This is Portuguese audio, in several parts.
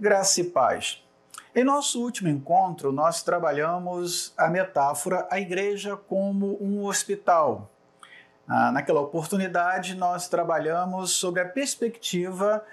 Graça e paz. Em nosso último encontro, nós trabalhamos a metáfora a igreja como um hospital. Ah, naquela oportunidade, nós trabalhamos sobre a perspectiva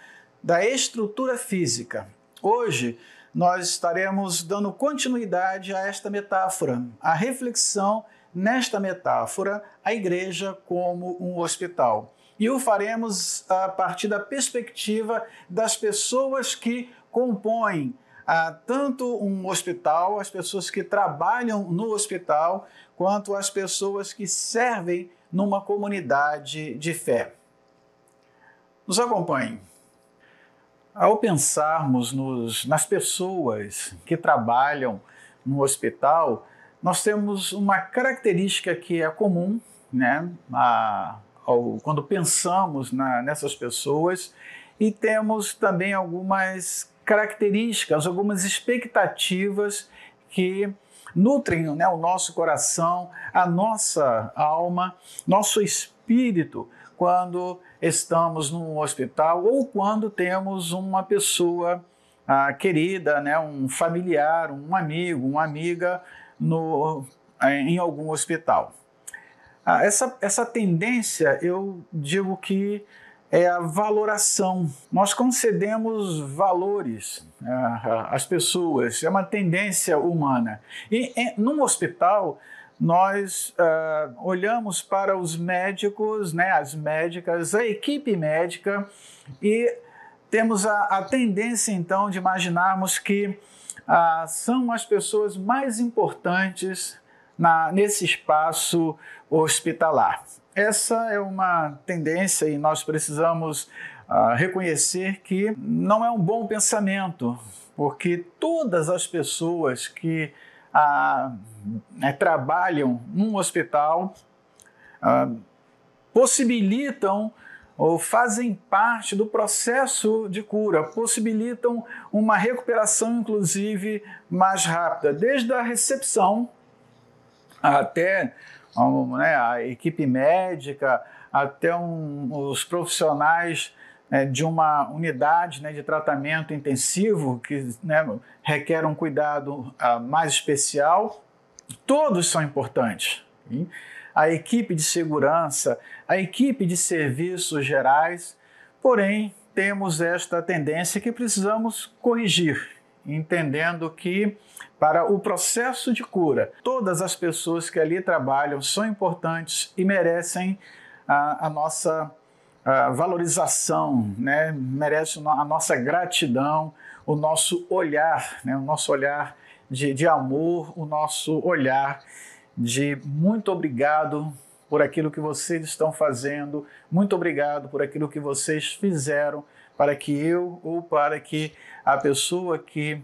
da estrutura física. Hoje, nós estaremos dando continuidade a esta metáfora, a reflexão nesta metáfora, a igreja como um hospital. E o faremos a partir da perspectiva das pessoas que compõem ah, tanto um hospital, as pessoas que trabalham no hospital, quanto as pessoas que servem numa comunidade de fé. Nos acompanhe. Ao pensarmos nos, nas pessoas que trabalham no hospital, nós temos uma característica que é comum, né, a, ao, quando pensamos na, nessas pessoas, e temos também algumas características, algumas expectativas que nutrem né, o nosso coração, a nossa alma, nosso espírito, quando estamos num hospital ou quando temos uma pessoa ah, querida, né, um familiar, um amigo, uma amiga no, em algum hospital. Ah, essa, essa tendência, eu digo que é a valoração. Nós concedemos valores ah, às pessoas, é uma tendência humana. E em, num hospital, nós uh, olhamos para os médicos, né, as médicas, a equipe médica e temos a, a tendência então de imaginarmos que uh, são as pessoas mais importantes na, nesse espaço hospitalar. Essa é uma tendência e nós precisamos uh, reconhecer que não é um bom pensamento, porque todas as pessoas que ah, né, trabalham num hospital ah, possibilitam ou fazem parte do processo de cura, possibilitam uma recuperação, inclusive, mais rápida, desde a recepção até né, a equipe médica, até um, os profissionais né, de uma unidade né, de tratamento intensivo que né, requer um cuidado uh, mais especial, todos são importantes. Hein? A equipe de segurança, a equipe de serviços gerais, porém temos esta tendência que precisamos corrigir, entendendo que para o processo de cura, todas as pessoas que ali trabalham são importantes e merecem a, a nossa a valorização, né? merece a nossa gratidão, o nosso olhar, né? o nosso olhar de, de amor, o nosso olhar de muito obrigado por aquilo que vocês estão fazendo, muito obrigado por aquilo que vocês fizeram para que eu ou para que a pessoa que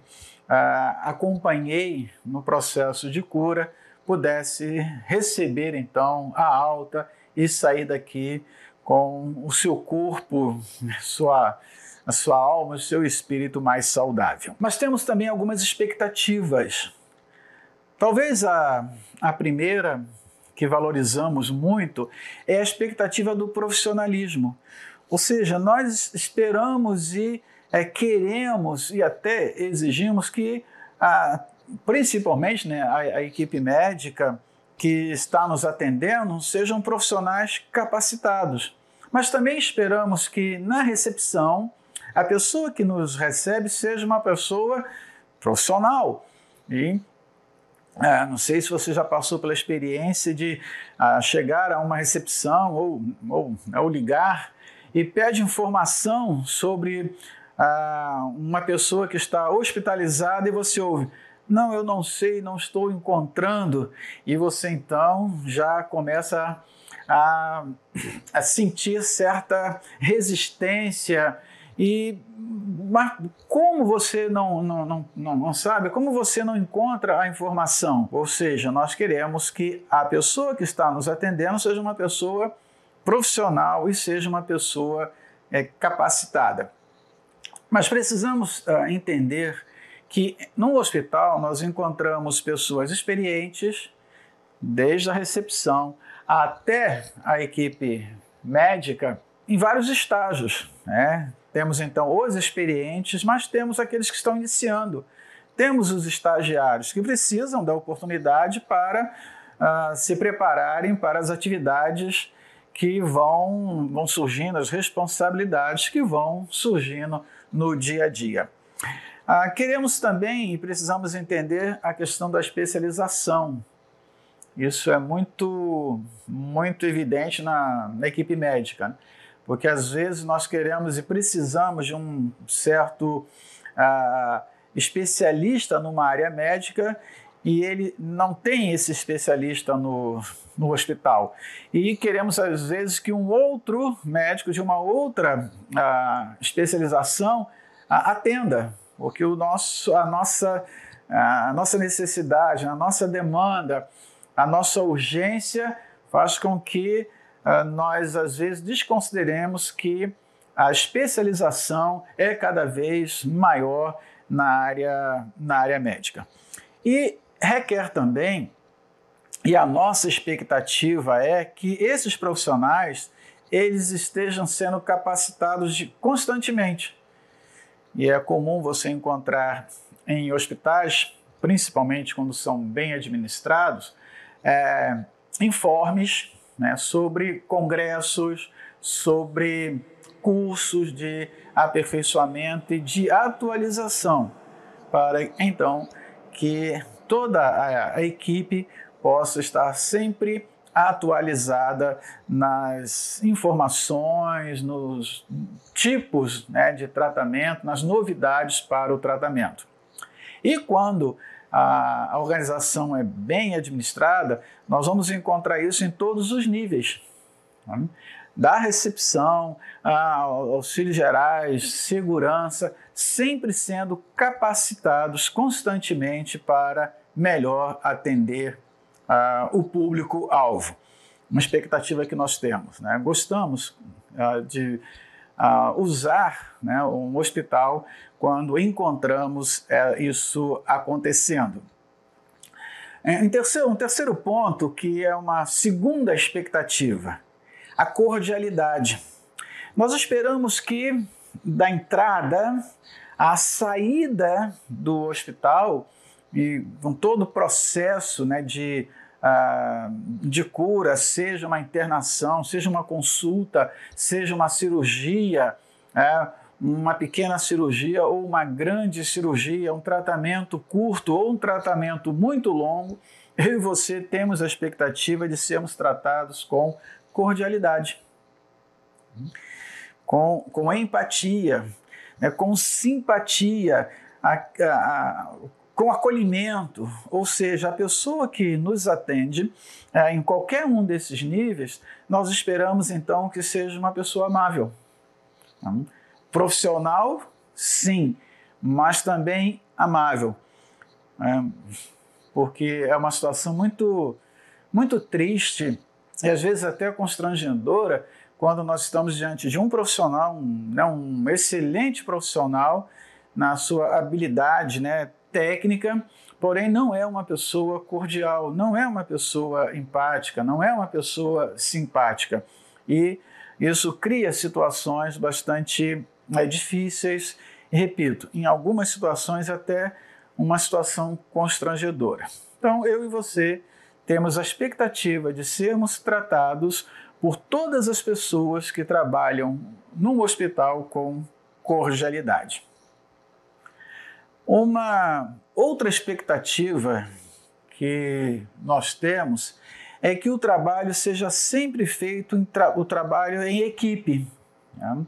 ah, acompanhei no processo de cura pudesse receber então a alta e sair daqui com o seu corpo, sua, a sua alma, o seu espírito mais saudável. Mas temos também algumas expectativas. Talvez a, a primeira que valorizamos muito é a expectativa do profissionalismo. Ou seja, nós esperamos e é, queremos e até exigimos que, a, principalmente né, a, a equipe médica, que está nos atendendo sejam profissionais capacitados. Mas também esperamos que na recepção a pessoa que nos recebe seja uma pessoa profissional. E é, não sei se você já passou pela experiência de ah, chegar a uma recepção ou, ou, ou, ligar e pede informação sobre ah, uma pessoa que está hospitalizada e você ouve não, eu não sei, não estou encontrando. E você então já começa a, a sentir certa resistência. E mas como você não, não, não, não, sabe, como você não encontra a informação? Ou seja, nós queremos que a pessoa que está nos atendendo seja uma pessoa profissional e seja uma pessoa é, capacitada. Mas precisamos uh, entender que no hospital nós encontramos pessoas experientes, desde a recepção até a equipe médica, em vários estágios. Né? temos então os experientes, mas temos aqueles que estão iniciando. Temos os estagiários que precisam da oportunidade para uh, se prepararem para as atividades que vão, vão surgindo, as responsabilidades que vão surgindo no dia a dia. Ah, queremos também e precisamos entender a questão da especialização. Isso é muito, muito evidente na, na equipe médica, né? porque às vezes nós queremos e precisamos de um certo ah, especialista numa área médica e ele não tem esse especialista no, no hospital. E queremos, às vezes, que um outro médico de uma outra uh, especialização uh, atenda, porque o nosso, a, nossa, uh, a nossa necessidade, a nossa demanda, a nossa urgência faz com que nós, às vezes, desconsideremos que a especialização é cada vez maior na área, na área médica. E requer também, e a nossa expectativa é que esses profissionais eles estejam sendo capacitados de, constantemente. E é comum você encontrar em hospitais, principalmente quando são bem administrados, é, informes né, sobre congressos, sobre cursos de aperfeiçoamento e de atualização, para então que toda a, a equipe possa estar sempre atualizada nas informações, nos tipos né, de tratamento, nas novidades para o tratamento. E quando a, a organização é bem administrada, nós vamos encontrar isso em todos os níveis. Da recepção, auxílios gerais, segurança, sempre sendo capacitados constantemente para melhor atender uh, o público-alvo. Uma expectativa que nós temos. Né? Gostamos uh, de uh, usar né, um hospital quando encontramos uh, isso acontecendo. Em terceiro, um terceiro ponto, que é uma segunda expectativa, a cordialidade. Nós esperamos que da entrada à saída do hospital e com todo o processo né, de, uh, de cura, seja uma internação, seja uma consulta, seja uma cirurgia, é, uma pequena cirurgia ou uma grande cirurgia, um tratamento curto ou um tratamento muito longo, eu e você temos a expectativa de sermos tratados com cordialidade, com, com empatia, né, com simpatia. A, a, com acolhimento, ou seja, a pessoa que nos atende é, em qualquer um desses níveis, nós esperamos então que seja uma pessoa amável. Então, profissional, sim, mas também amável. É, porque é uma situação muito, muito triste e às vezes até constrangedora quando nós estamos diante de um profissional, um, né, um excelente profissional na sua habilidade né, técnica, porém não é uma pessoa cordial, não é uma pessoa empática, não é uma pessoa simpática. E isso cria situações bastante é, difíceis, repito, em algumas situações até uma situação constrangedora. Então, eu e você temos a expectativa de sermos tratados por todas as pessoas que trabalham num hospital com cordialidade. Uma outra expectativa que nós temos é que o trabalho seja sempre feito tra o trabalho em equipe. Né?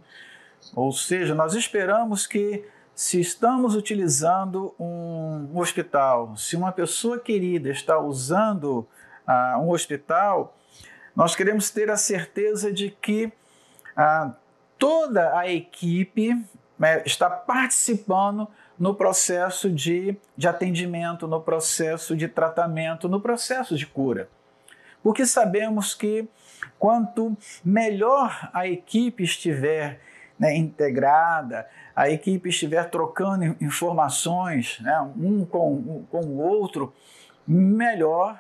Ou seja, nós esperamos que se estamos utilizando um hospital, se uma pessoa querida está usando uh, um hospital, nós queremos ter a certeza de que uh, toda a equipe né, está participando no processo de, de atendimento, no processo de tratamento, no processo de cura. Porque sabemos que quanto melhor a equipe estiver né, integrada, a equipe estiver trocando informações né, um com, com o outro, melhor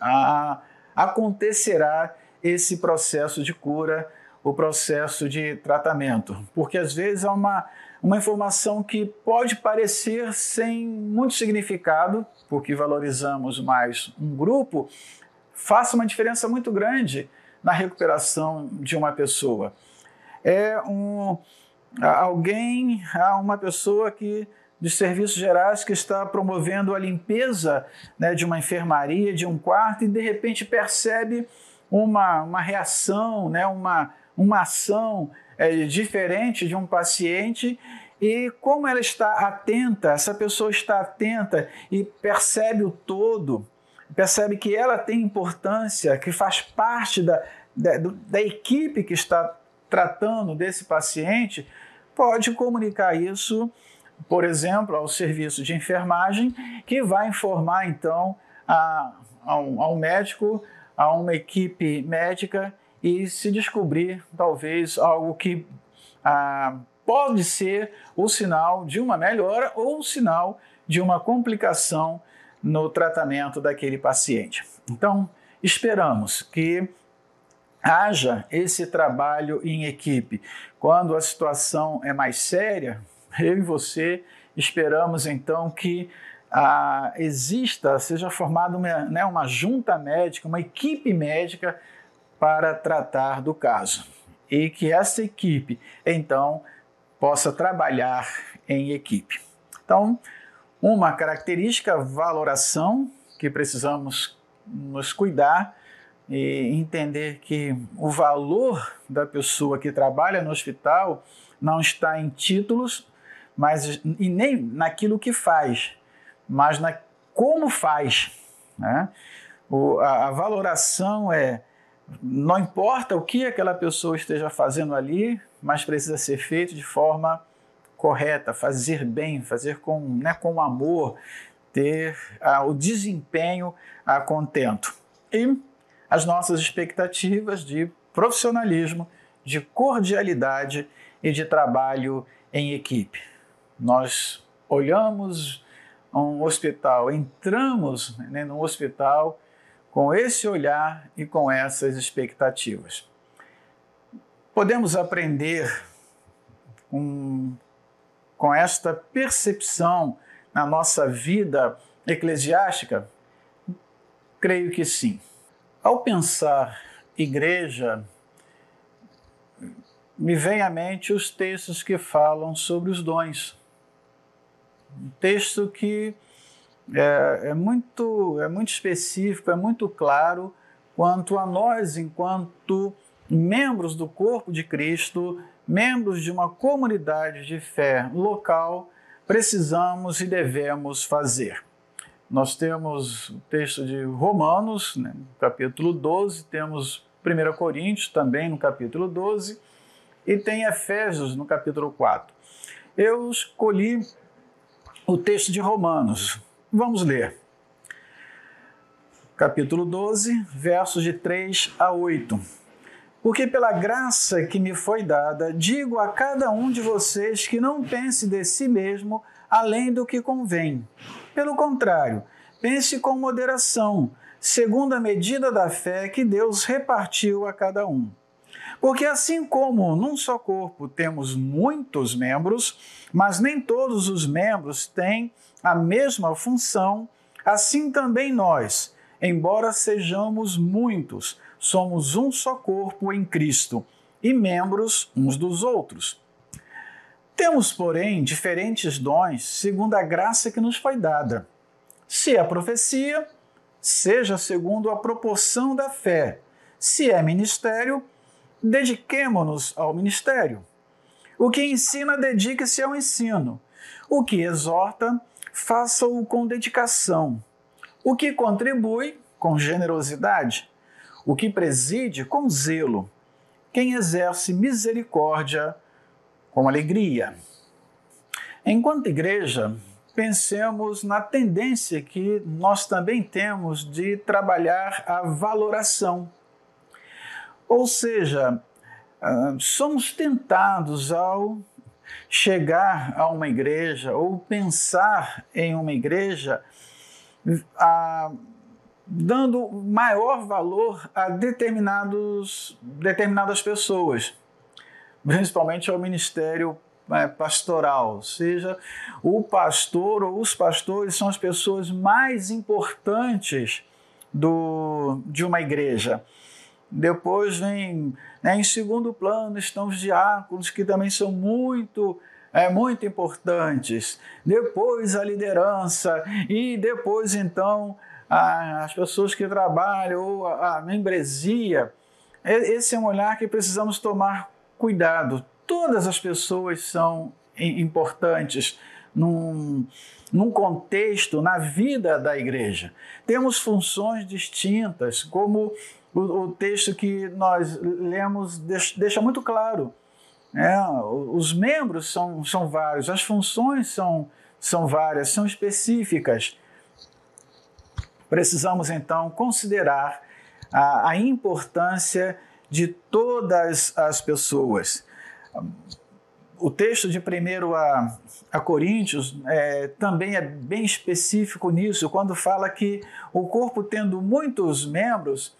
a, acontecerá esse processo de cura o processo de tratamento, porque às vezes há uma, uma informação que pode parecer sem muito significado, porque valorizamos mais um grupo, faça uma diferença muito grande na recuperação de uma pessoa. É um, alguém, uma pessoa que de serviços gerais que está promovendo a limpeza né, de uma enfermaria, de um quarto, e de repente percebe uma, uma reação, né, uma, uma ação é, diferente de um paciente. E como ela está atenta, essa pessoa está atenta e percebe o todo, percebe que ela tem importância, que faz parte da, da, da equipe que está tratando desse paciente, pode comunicar isso, por exemplo, ao serviço de enfermagem, que vai informar então a, ao, médico, a uma equipe médica e se descobrir talvez algo que ah, pode ser o sinal de uma melhora ou o sinal de uma complicação no tratamento daquele paciente. Então, esperamos que haja esse trabalho em equipe. Quando a situação é mais séria, eu e você esperamos então que ah, exista, seja formada uma, né, uma junta médica, uma equipe médica para tratar do caso. E que essa equipe, então, possa trabalhar em equipe. Então, uma característica, valoração, que precisamos nos cuidar e entender que o valor da pessoa que trabalha no hospital não está em títulos, mas e nem naquilo que faz, mas na como faz. Né? O, a, a valoração é não importa o que aquela pessoa esteja fazendo ali, mas precisa ser feito de forma correta, fazer bem, fazer com, né, com amor, ter ah, o desempenho a contento. E as nossas expectativas de profissionalismo, de cordialidade e de trabalho em equipe. Nós olhamos um hospital, entramos né, num hospital com esse olhar e com essas expectativas. Podemos aprender com, com esta percepção na nossa vida eclesiástica? Creio que sim. Ao pensar igreja, me vem à mente os textos que falam sobre os dons. Um texto que é, é, muito, é muito específico, é muito claro quanto a nós, enquanto membros do corpo de Cristo, membros de uma comunidade de fé local, precisamos e devemos fazer. Nós temos o texto de Romanos, né, capítulo 12, temos 1 Coríntios também no capítulo 12, e tem Efésios no capítulo 4. Eu escolhi o texto de Romanos, Vamos ler. Capítulo 12, versos de 3 a 8. Porque pela graça que me foi dada, digo a cada um de vocês que não pense de si mesmo além do que convém. Pelo contrário, pense com moderação, segundo a medida da fé que Deus repartiu a cada um. Porque assim como num só corpo temos muitos membros, mas nem todos os membros têm a mesma função, assim também nós, embora sejamos muitos, somos um só corpo em Cristo e membros uns dos outros. Temos, porém, diferentes dons segundo a graça que nos foi dada. Se é profecia, seja segundo a proporção da fé. Se é ministério, dediquemo-nos ao ministério. O que ensina, dedique-se ao ensino. O que exorta, faça-o com dedicação. O que contribui, com generosidade. O que preside, com zelo. Quem exerce misericórdia, com alegria. Enquanto igreja, pensemos na tendência que nós também temos de trabalhar a valoração. Ou seja, ah, somos tentados ao chegar a uma igreja ou pensar em uma igreja, a dando maior valor a determinados, determinadas pessoas, principalmente ao ministério é, pastoral, ou seja, o pastor ou os pastores são as pessoas mais importantes do, de uma igreja. Depois vem, né, em segundo plano, estão os diáconos, que também são muito é, muito importantes. Depois a liderança e depois então a, as pessoas que trabalham ou a, a membresia. Esse é um olhar que precisamos tomar cuidado. Todas as pessoas são importantes num, num contexto, na vida da igreja. Temos funções distintas, como o, o texto que nós lemos deixa muito claro. É, os membros são, são vários, as funções são, são várias, são específicas. Precisamos então considerar a, a importância de todas as pessoas. O texto de 1 a, a Coríntios é, também é bem específico nisso, quando fala que o corpo tendo muitos membros,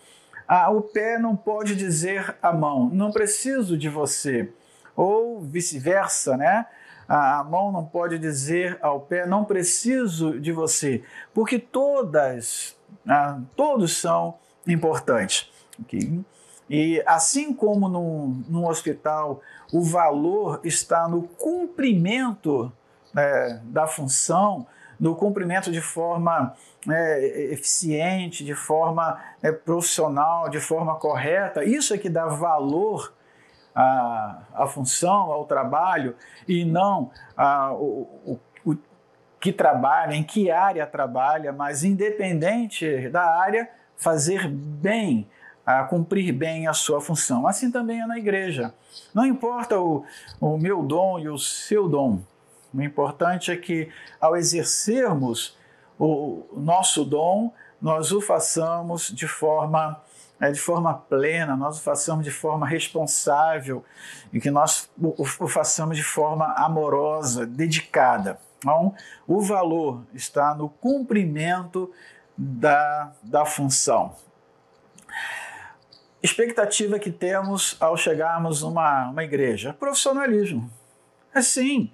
a, o pé não pode dizer à mão, não preciso de você ou vice-versa, né? A mão não pode dizer ao pé, não preciso de você, porque todas, ah, todos são importantes. Okay? E assim como no, no hospital o valor está no cumprimento né, da função, no cumprimento de forma é, eficiente, de forma é, profissional, de forma correta, isso é que dá valor a, a função, ao trabalho, e não a, o, o, o que trabalha, em que área trabalha, mas independente da área, fazer bem, a cumprir bem a sua função. Assim também é na igreja. Não importa o, o meu dom e o seu dom. O importante é que, ao exercermos o nosso dom, nós o façamos de forma é, de forma plena, nós o façamos de forma responsável e que nós o, façamos de forma amorosa, dedicada. Então, o valor está no cumprimento da, da função. Expectativa que temos ao chegarmos numa uma igreja: profissionalismo. Assim,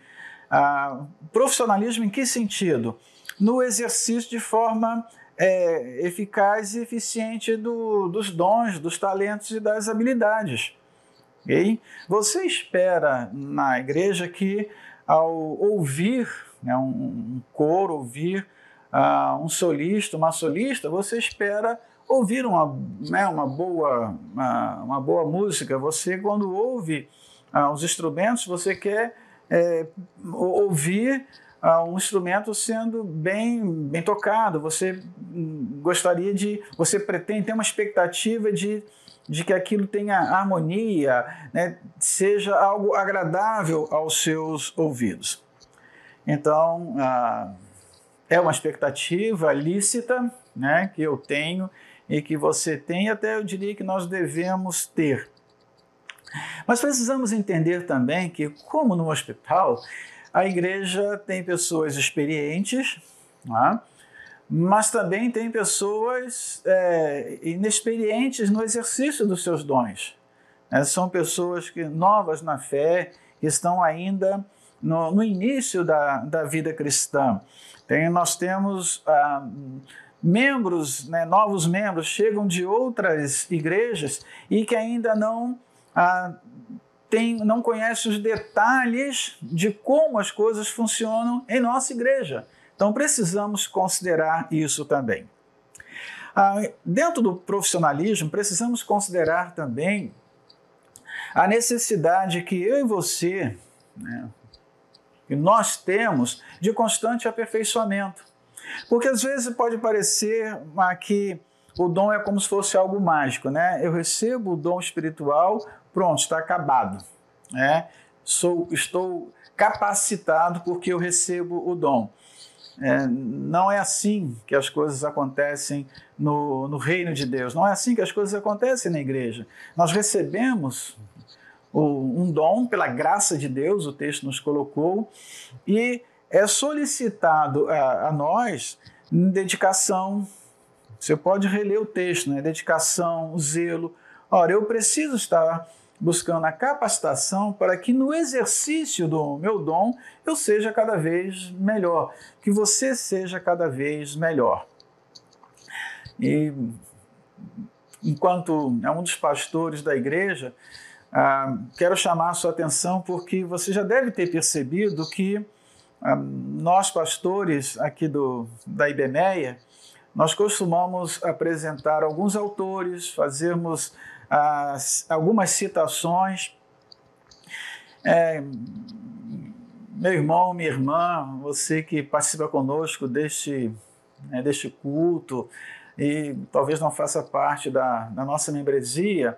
ah, profissionalismo em que sentido? No exercício de forma é, eficaz e eficiente do, dos dons, dos talentos e das habilidades. Okay? Você espera na igreja que, ao ouvir né, um, um coro, ouvir uh, um solista, uma solista, você espera ouvir uma, né, uma, boa, uma, uma, boa música. Você, quando ouve uh, os instrumentos, você quer é, ouvir uh, um instrumento sendo bem, bem tocado. Você gostaria de, você pretende, tem uma expectativa de, de que aquilo tenha harmonia, né, seja algo agradável aos seus ouvidos. Então, uh, é uma expectativa lícita né, que eu tenho e que você tem, até eu diria que nós devemos ter. Mas precisamos entender também que, como no hospital, a igreja tem pessoas experientes, né? mas também tem pessoas é, inexperientes no exercício dos seus dons. É, são pessoas que novas na fé, que estão ainda no, no início da, da vida cristã. Tem, nós temos ah, membros, né, novos membros, chegam de outras igrejas e que ainda não ah, não conhece os detalhes de como as coisas funcionam em nossa igreja. Então precisamos considerar isso também. Ah, dentro do profissionalismo, precisamos considerar também a necessidade que eu e você, né, que nós temos de constante aperfeiçoamento. Porque às vezes pode parecer que o dom é como se fosse algo mágico, né? Eu recebo o dom espiritual, pronto, está acabado. Né? Sou, estou capacitado porque eu recebo o dom. É, não é assim que as coisas acontecem no, no, reino de Deus, não é assim que as coisas acontecem na igreja. Nós recebemos um dom pela graça de Deus, o texto nos colocou, e é solicitado a, a nós dedicação, Você pode reler o texto, né? Dedicação, zelo. Ora, eu preciso estar buscando a capacitação para que no exercício do meu dom eu seja cada vez melhor, que você seja cada vez melhor. E enquanto é um dos pastores da igreja, ah, quero chamar a sua atenção porque você já deve ter percebido que nós pastores aqui do, da IBMEA, nós costumamos apresentar alguns autores, fazermos as, algumas citações. É, meu irmão, minha irmã, você que participa conosco deste, né, deste culto e talvez não faça parte da, da nossa membresia,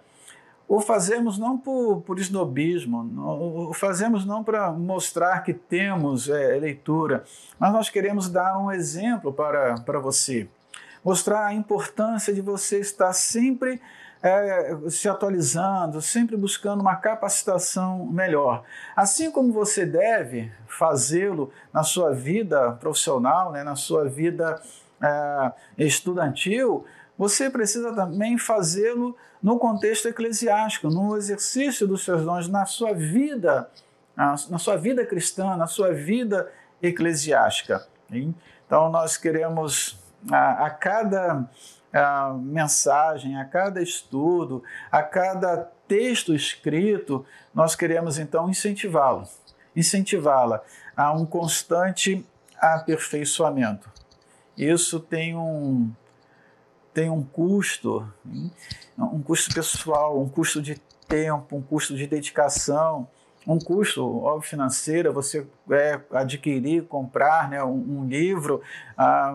o fazemos não por, por esnobismo, o fazemos não para mostrar que temos é, leitura, mas nós queremos dar um exemplo para, para você mostrar a importância de você estar sempre é, se atualizando, sempre buscando uma capacitação melhor. Assim como você deve fazê-lo na sua vida profissional, né, na sua vida é, estudantil, você precisa também fazê-lo no contexto eclesiástico, no exercício dos seus dons, na sua vida, na sua vida cristã, na sua vida eclesiástica. Então, nós queremos a, a cada a mensagem, a cada estudo, a cada texto escrito, nós queremos então incentivá-lo, incentivá-la a um constante aperfeiçoamento. Isso tem um tem um custo, um custo pessoal, um custo de tempo, um custo de dedicação, um custo, óbvio, financeiro, você é, adquirir, comprar né, um, um livro,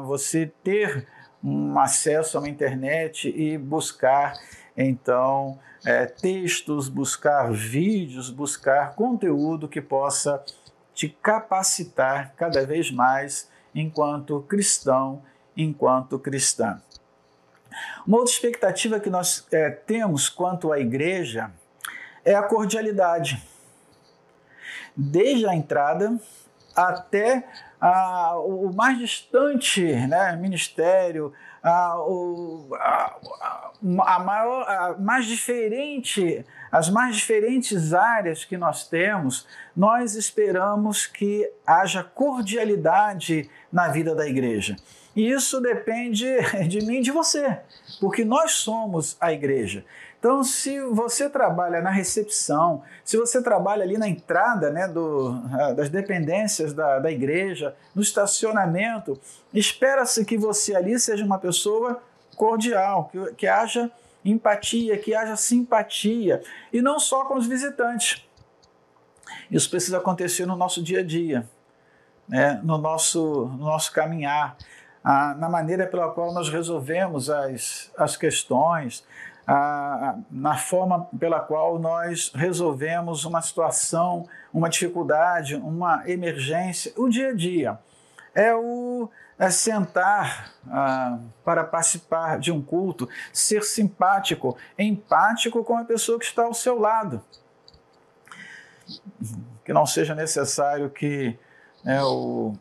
você ter um acesso a uma internet e buscar, então, é, textos, buscar vídeos, buscar conteúdo que possa te capacitar cada vez mais enquanto cristão, enquanto cristã. Uma outra expectativa que nós é, temos quanto à igreja é a cordialidade. Desde a entrada até ah, o mais distante né, ministério, o, a, a, maior, a mais diferente, as mais diferentes áreas que nós temos, nós esperamos que haja cordialidade na vida da igreja. E isso depende de mim e de você, porque nós somos a igreja. Então, se você trabalha na recepção, se você trabalha ali na entrada né, do, das dependências da, da igreja, no estacionamento, espera-se que você ali seja uma pessoa cordial, que, que haja empatia, que haja simpatia, e não só com os visitantes. Isso precisa acontecer no nosso dia a dia, né, no, nosso, no nosso caminhar, a, na maneira pela qual nós resolvemos as, as questões, a, na forma pela qual nós resolvemos uma situação, uma dificuldade, uma emergência, o dia a dia. É o é sentar ah, para participar de um culto, ser simpático, empático com a pessoa que está ao seu lado. Que não seja necessário que né, o,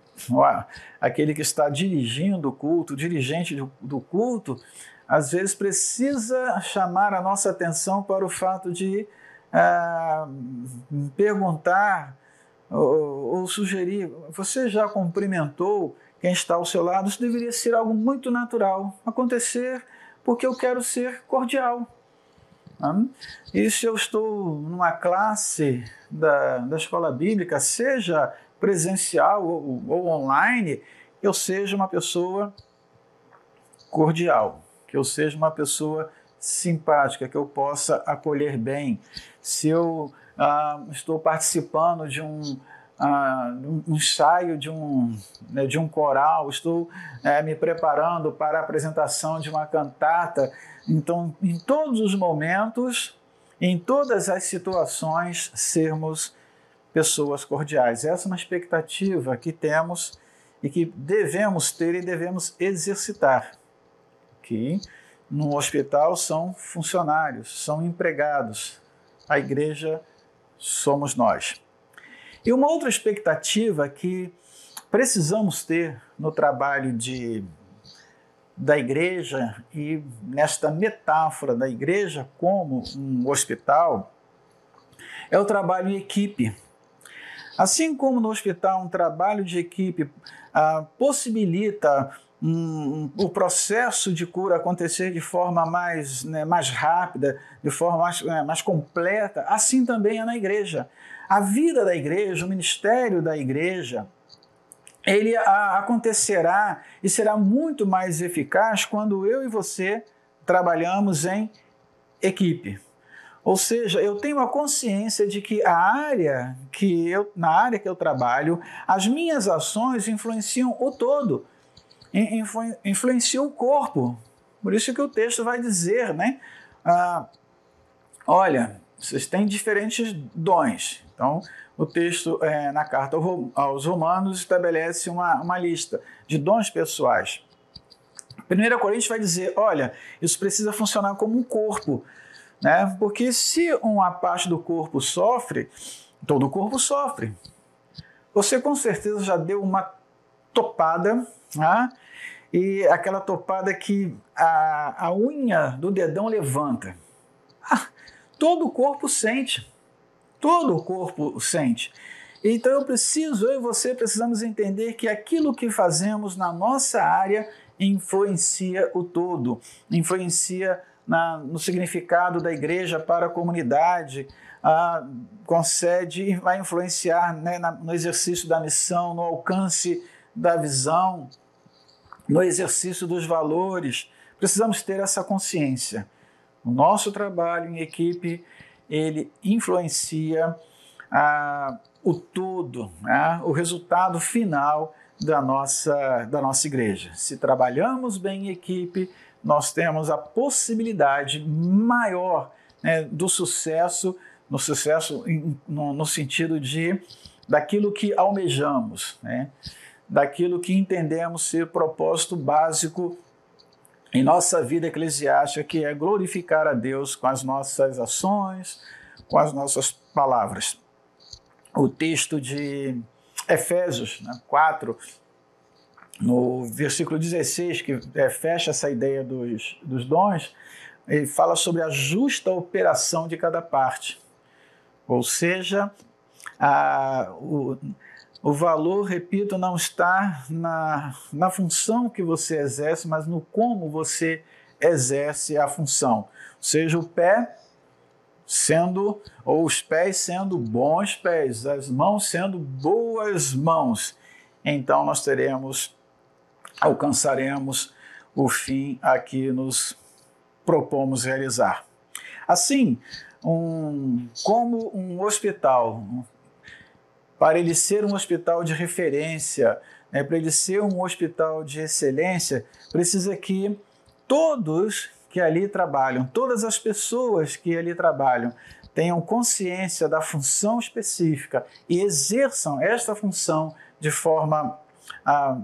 aquele que está dirigindo o culto, o dirigente do, do culto, às vezes precisa chamar a nossa atenção para o fato de ah, perguntar ou, ou, sugerir: você já cumprimentou quem está ao seu lado? Isso deveria ser algo muito natural acontecer porque eu quero ser cordial. E se eu estou numa classe da, da escola bíblica, seja presencial ou, ou online, eu seja uma pessoa cordial que eu seja uma pessoa simpática, que eu possa acolher bem. Se eu ah, estou participando de um, ah, um ensaio de um, né, de um coral, estou é, me preparando para a apresentação de uma cantata, então, em todos os momentos, em todas as situações, sermos pessoas cordiais. Essa é uma expectativa que temos e que devemos ter e devemos exercitar que no hospital são funcionários, são empregados. A igreja somos nós. E uma outra expectativa que precisamos ter no trabalho de da igreja e nesta metáfora da igreja como um hospital é o trabalho em equipe. Assim como no hospital um trabalho de equipe ah, possibilita um, o processo de cura acontecer de forma mais, né, mais rápida, de forma mais, né, mais completa, assim também é na igreja. A vida da igreja, o ministério da igreja, ele acontecerá e será muito mais eficaz quando eu e você trabalhamos em equipe. Ou seja, eu tenho a consciência de que a área que eu, na área que eu trabalho, as minhas ações influenciam o todo, influ, influenciam o corpo. Por isso que o texto vai dizer, né? Ah, olha, vocês têm diferentes dons. Então, o texto é, na carta aos Romanos estabelece uma, uma lista de dons pessoais. 1 Coríntios vai dizer: olha, isso precisa funcionar como um corpo. Né? Porque se uma parte do corpo sofre, todo o corpo sofre. Você com certeza já deu uma topada, né? E aquela topada que a, a unha do dedão levanta. Ah, todo o corpo sente. Todo o corpo sente. Então eu preciso, eu e você precisamos entender que aquilo que fazemos na nossa área influencia o todo, influencia na, no significado da igreja para a comunidade, ah, concede, vai influenciar né, na, no exercício da missão, no alcance da visão, no exercício dos valores. Precisamos ter essa consciência. O nosso trabalho em equipe, ele influencia ah, o todo, né, o resultado final da nossa, da nossa igreja. Se trabalhamos bem em equipe, nós temos a possibilidade maior né, do sucesso, no sucesso no, no, sentido de daquilo que almejamos, né, daquilo que entendemos ser propósito básico em nossa vida eclesiástica, que é glorificar a Deus com as nossas ações, com as nossas palavras. O texto de Efésios né, 4, no versículo 16, que é, fecha essa ideia dos, dos dons, ele fala sobre a justa operação de cada parte. Ou seja, a, o, o valor, repito, não está na, na função que você exerce, mas no como você exerce a função. Ou seja, o pé sendo, ou os pés sendo bons pés, as mãos sendo boas mãos. Então nós teremos alcançaremos o fim a que nos propomos realizar. Assim, um, como um hospital, para ele ser um hospital de referência, né, para ele ser um hospital de excelência, precisa que todos que ali trabalham, todas as pessoas que ali trabalham, tenham consciência da função específica e exerçam esta função de forma ah,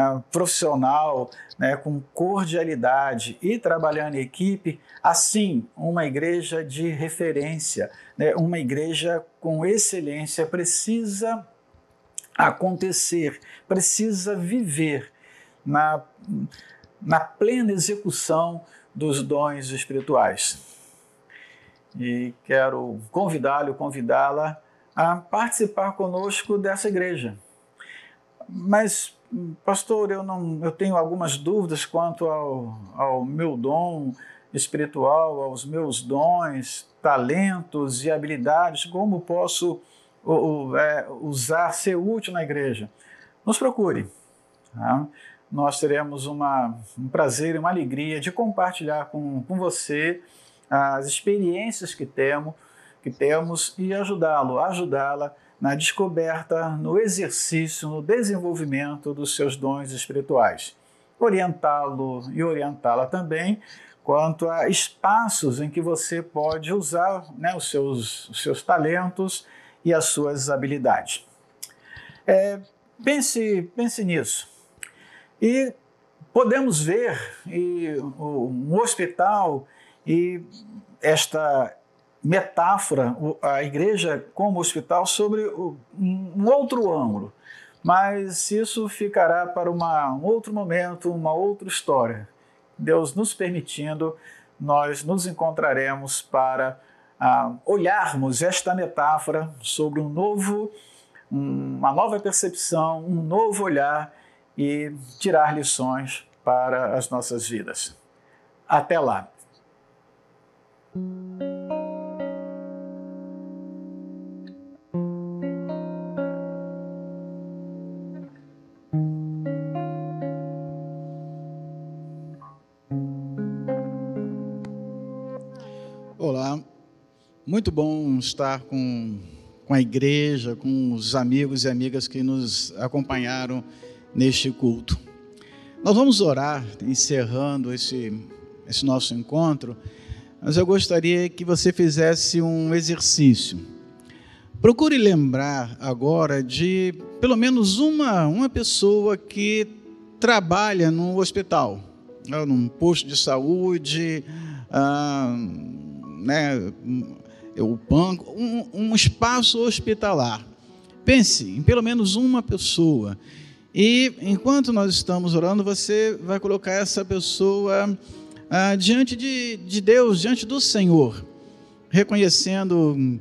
ah, profissional, né, com cordialidade e trabalhando em equipe, assim, uma igreja de referência, né, uma igreja com excelência precisa acontecer, precisa viver na, na plena execução dos dons espirituais. E quero convidá-lo, convidá-la a participar conosco dessa igreja. Mas pastor, eu não, eu tenho algumas dúvidas quanto ao, ao meu dom espiritual, aos meus dons, talentos e habilidades, como posso é, usar, ser útil na igreja? Nos procure. Tá? Nós teremos uma, um prazer e uma alegria de compartilhar com, com você as experiências que temos, que temos e ajudá-lo, ajudá-la na descoberta, no exercício, no desenvolvimento dos seus dons espirituais. Orientá-lo e orientá-la também quanto a espaços em que você pode usar né, os, seus, os seus talentos e as suas habilidades. É, pense, pense nisso. E podemos ver e, um hospital e esta metáfora, a igreja como hospital, sobre um outro ângulo. mas isso ficará para uma, um outro momento, uma outra história. Deus nos permitindo, nós nos encontraremos para ah, olharmos esta metáfora sobre um novo, uma nova percepção, um novo olhar e tirar lições para as nossas vidas. Até lá! Muito bom estar com, com a igreja, com os amigos e amigas que nos acompanharam neste culto. Nós vamos orar, encerrando esse, esse nosso encontro, mas eu gostaria que você fizesse um exercício. Procure lembrar agora de pelo menos uma, uma pessoa que trabalha no hospital, num posto de saúde, ah, né, o banco, um, um espaço hospitalar. Pense em pelo menos uma pessoa. E enquanto nós estamos orando, você vai colocar essa pessoa ah, diante de, de Deus, diante do Senhor, reconhecendo,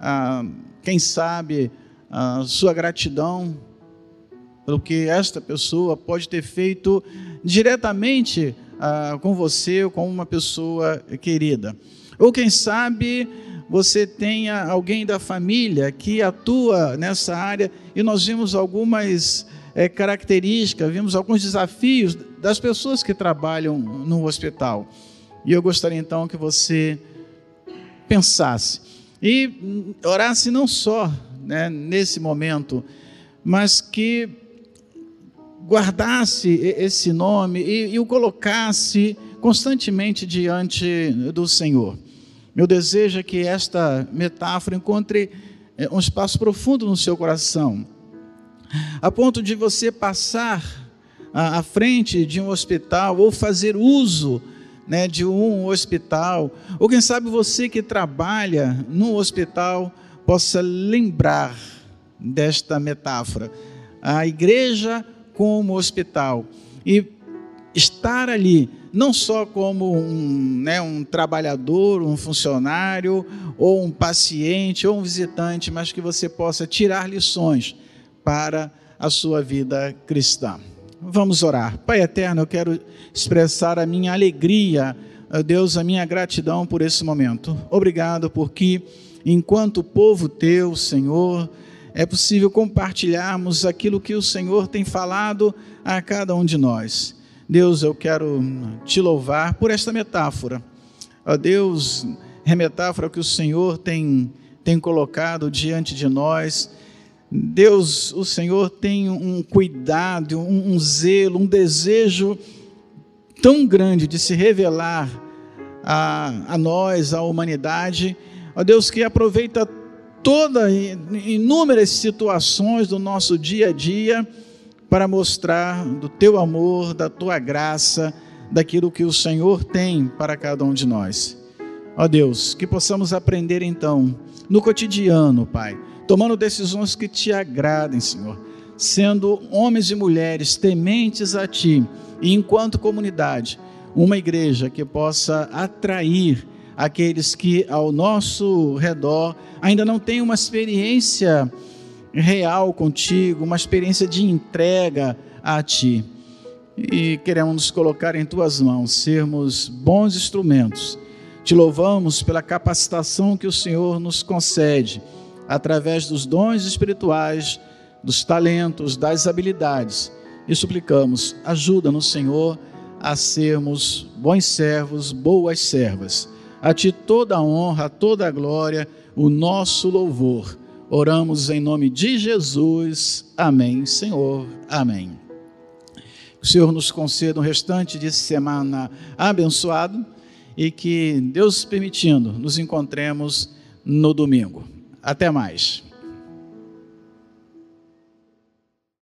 ah, quem sabe, a sua gratidão pelo que esta pessoa pode ter feito diretamente ah, com você ou com uma pessoa querida. Ou quem sabe você tenha alguém da família que atua nessa área e nós vimos algumas é, características, vimos alguns desafios das pessoas que trabalham no hospital. E eu gostaria então que você pensasse e orasse não só né, nesse momento, mas que guardasse esse nome e, e o colocasse constantemente diante do Senhor. Meu desejo é que esta metáfora encontre é, um espaço profundo no seu coração, a ponto de você passar à frente de um hospital ou fazer uso né, de um hospital, ou quem sabe você que trabalha no hospital possa lembrar desta metáfora. A igreja como hospital e estar ali não só como um, né, um trabalhador, um funcionário, ou um paciente, ou um visitante, mas que você possa tirar lições para a sua vida cristã. Vamos orar. Pai eterno, eu quero expressar a minha alegria, Deus, a minha gratidão por esse momento. Obrigado porque, enquanto povo teu, Senhor, é possível compartilharmos aquilo que o Senhor tem falado a cada um de nós. Deus, eu quero te louvar por esta metáfora. Ó Deus, é metáfora que o Senhor tem, tem colocado diante de nós. Deus, o Senhor tem um cuidado, um, um zelo, um desejo tão grande de se revelar a, a nós, à humanidade. Ó Deus, que aproveita todas inúmeras situações do nosso dia a dia para mostrar do teu amor, da tua graça, daquilo que o Senhor tem para cada um de nós. Ó Deus, que possamos aprender então no cotidiano, Pai, tomando decisões que te agradem, Senhor, sendo homens e mulheres tementes a Ti e enquanto comunidade, uma igreja que possa atrair aqueles que ao nosso redor ainda não têm uma experiência real contigo, uma experiência de entrega a Ti. E queremos nos colocar em Tuas mãos, sermos bons instrumentos. Te louvamos pela capacitação que o Senhor nos concede, através dos dons espirituais, dos talentos, das habilidades. E suplicamos, ajuda-nos, Senhor, a sermos bons servos, boas servas. A Ti toda a honra, toda a glória, o nosso louvor Oramos em nome de Jesus. Amém, Senhor. Amém. Que o Senhor nos conceda um restante de semana abençoado e que Deus permitindo nos encontremos no domingo. Até mais.